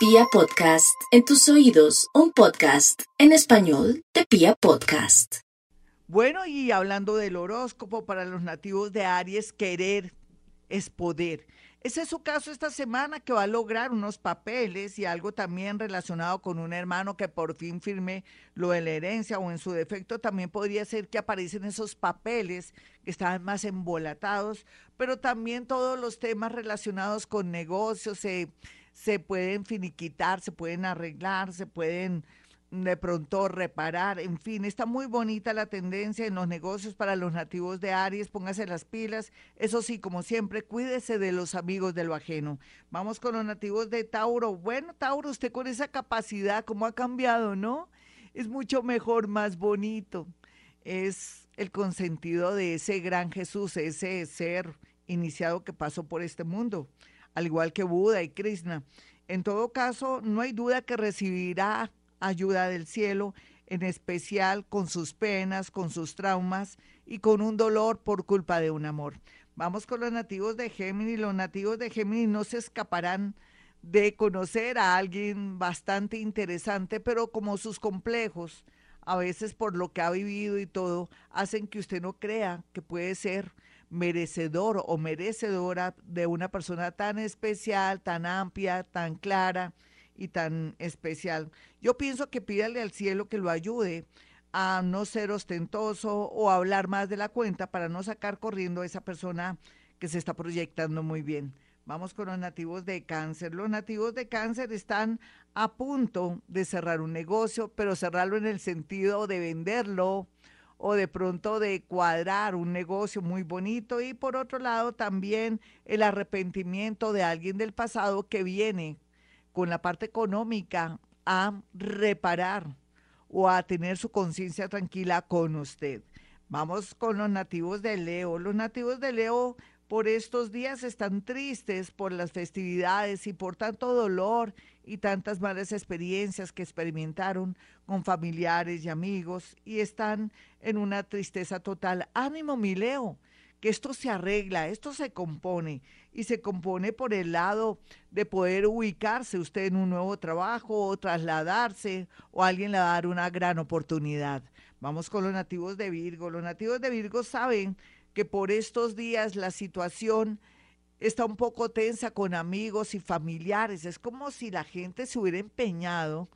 Pia Podcast, en tus oídos, un podcast en español de Pia Podcast. Bueno, y hablando del horóscopo para los nativos de Aries, querer es poder. Ese es su caso esta semana que va a lograr unos papeles y algo también relacionado con un hermano que por fin firme lo de la herencia o en su defecto también podría ser que aparecen esos papeles que estaban más embolatados, pero también todos los temas relacionados con negocios se, se pueden finiquitar, se pueden arreglar, se pueden de pronto reparar, en fin, está muy bonita la tendencia en los negocios para los nativos de Aries, póngase las pilas, eso sí, como siempre, cuídese de los amigos de lo ajeno. Vamos con los nativos de Tauro. Bueno, Tauro, usted con esa capacidad, ¿cómo ha cambiado, no? Es mucho mejor, más bonito. Es el consentido de ese gran Jesús, ese ser iniciado que pasó por este mundo, al igual que Buda y Krishna. En todo caso, no hay duda que recibirá ayuda del cielo, en especial con sus penas, con sus traumas y con un dolor por culpa de un amor. Vamos con los nativos de Géminis. Los nativos de Géminis no se escaparán de conocer a alguien bastante interesante, pero como sus complejos, a veces por lo que ha vivido y todo, hacen que usted no crea que puede ser merecedor o merecedora de una persona tan especial, tan amplia, tan clara y tan especial. Yo pienso que pídale al cielo que lo ayude a no ser ostentoso o hablar más de la cuenta para no sacar corriendo a esa persona que se está proyectando muy bien. Vamos con los nativos de cáncer. Los nativos de cáncer están a punto de cerrar un negocio, pero cerrarlo en el sentido de venderlo o de pronto de cuadrar un negocio muy bonito y por otro lado también el arrepentimiento de alguien del pasado que viene con la parte económica a reparar o a tener su conciencia tranquila con usted. Vamos con los nativos de Leo. Los nativos de Leo por estos días están tristes por las festividades y por tanto dolor y tantas malas experiencias que experimentaron con familiares y amigos y están en una tristeza total. Ánimo, mi Leo que esto se arregla, esto se compone y se compone por el lado de poder ubicarse usted en un nuevo trabajo o trasladarse o alguien le va a dar una gran oportunidad. Vamos con los nativos de Virgo. Los nativos de Virgo saben que por estos días la situación está un poco tensa con amigos y familiares. Es como si la gente se hubiera empeñado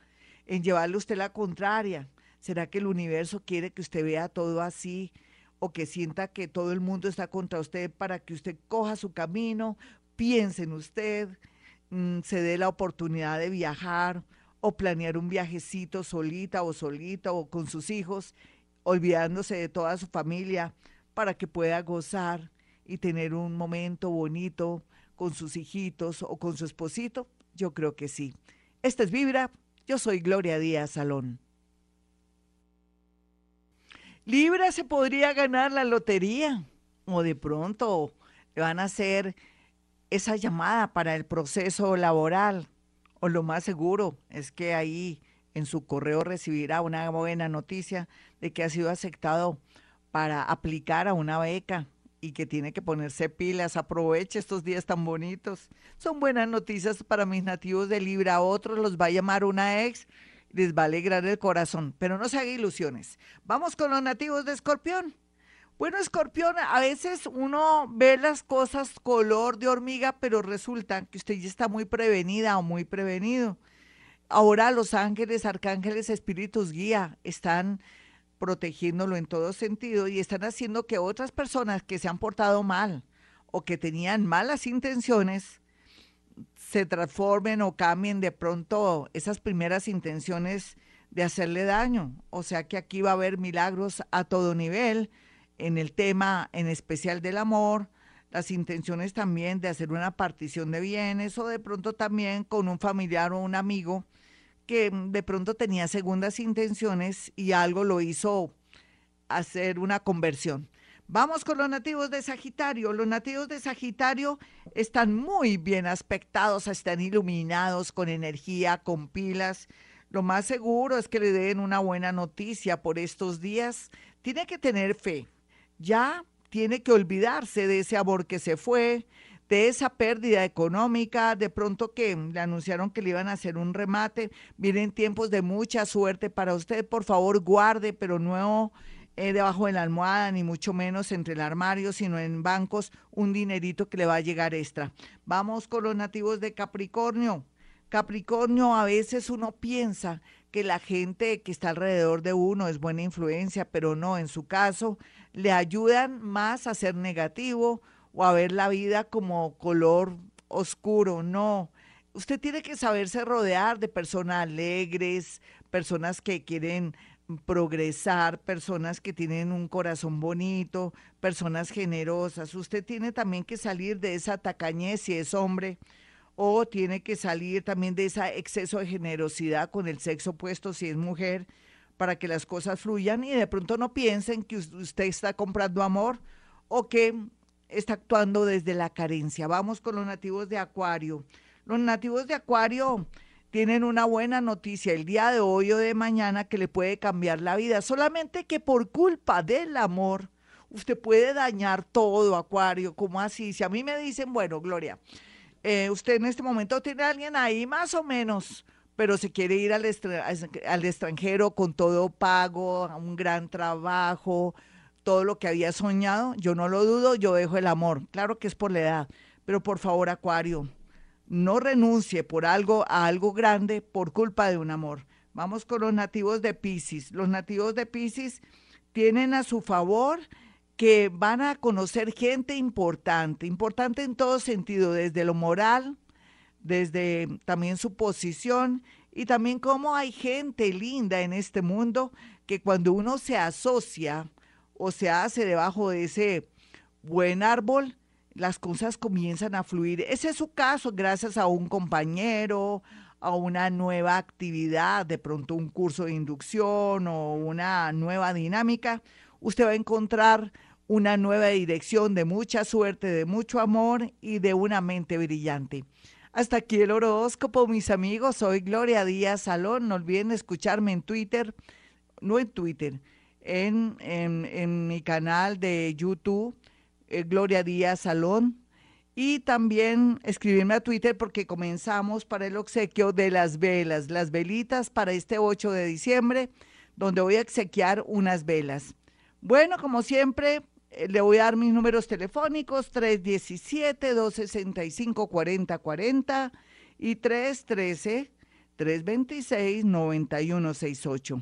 en llevarle a usted la contraria. ¿Será que el universo quiere que usted vea todo así? o que sienta que todo el mundo está contra usted para que usted coja su camino, piense en usted, mm, se dé la oportunidad de viajar o planear un viajecito solita o solita o con sus hijos, olvidándose de toda su familia para que pueda gozar y tener un momento bonito con sus hijitos o con su esposito? Yo creo que sí. Esta es Vibra. Yo soy Gloria Díaz Salón. Libra se podría ganar la lotería o de pronto le van a hacer esa llamada para el proceso laboral o lo más seguro es que ahí en su correo recibirá una buena noticia de que ha sido aceptado para aplicar a una beca y que tiene que ponerse pilas. Aproveche estos días tan bonitos. Son buenas noticias para mis nativos de Libra. A otros los va a llamar una ex les va a alegrar el corazón, pero no se haga ilusiones. Vamos con los nativos de Escorpión. Bueno, Escorpión, a veces uno ve las cosas color de hormiga, pero resulta que usted ya está muy prevenida o muy prevenido. Ahora los ángeles, arcángeles, espíritus guía están protegiéndolo en todo sentido y están haciendo que otras personas que se han portado mal o que tenían malas intenciones, se transformen o cambien de pronto esas primeras intenciones de hacerle daño. O sea que aquí va a haber milagros a todo nivel, en el tema en especial del amor, las intenciones también de hacer una partición de bienes o de pronto también con un familiar o un amigo que de pronto tenía segundas intenciones y algo lo hizo hacer una conversión. Vamos con los nativos de Sagitario. Los nativos de Sagitario están muy bien aspectados, están iluminados con energía, con pilas. Lo más seguro es que le den una buena noticia por estos días. Tiene que tener fe. Ya tiene que olvidarse de ese amor que se fue, de esa pérdida económica, de pronto que le anunciaron que le iban a hacer un remate, vienen tiempos de mucha suerte para usted, por favor guarde, pero no eh, debajo de la almohada, ni mucho menos entre el armario, sino en bancos, un dinerito que le va a llegar extra. Vamos con los nativos de Capricornio. Capricornio, a veces uno piensa que la gente que está alrededor de uno es buena influencia, pero no, en su caso, le ayudan más a ser negativo o a ver la vida como color oscuro, no. Usted tiene que saberse rodear de personas alegres, personas que quieren progresar, personas que tienen un corazón bonito, personas generosas. Usted tiene también que salir de esa tacañez si es hombre o tiene que salir también de ese exceso de generosidad con el sexo opuesto si es mujer para que las cosas fluyan y de pronto no piensen que usted está comprando amor o que está actuando desde la carencia. Vamos con los nativos de Acuario. Los nativos de Acuario tienen una buena noticia el día de hoy o de mañana que le puede cambiar la vida, solamente que por culpa del amor usted puede dañar todo, Acuario, como así? Si a mí me dicen, bueno, Gloria, eh, usted en este momento tiene a alguien ahí más o menos, pero se quiere ir al, extranjero con todo pago, un gran trabajo, todo lo que había soñado, yo no lo dudo, yo dejo el amor. Claro que es por la edad, pero por favor, Acuario, no renuncie por algo a algo grande por culpa de un amor. Vamos con los nativos de Pisces. Los nativos de Pisces tienen a su favor que van a conocer gente importante, importante en todo sentido, desde lo moral, desde también su posición y también cómo hay gente linda en este mundo que cuando uno se asocia o se hace debajo de ese buen árbol, las cosas comienzan a fluir. Ese es su caso gracias a un compañero, a una nueva actividad, de pronto un curso de inducción o una nueva dinámica. Usted va a encontrar una nueva dirección de mucha suerte, de mucho amor y de una mente brillante. Hasta aquí el horóscopo, mis amigos. Soy Gloria Díaz Salón. No olviden escucharme en Twitter, no en Twitter, en, en, en mi canal de YouTube eh, Gloria Díaz Salón. Y también escribirme a Twitter porque comenzamos para el obsequio de las velas, las velitas para este 8 de diciembre, donde voy a obsequiar unas velas. Bueno, como siempre, eh, le voy a dar mis números telefónicos 317-265-4040 y 313-326-9168.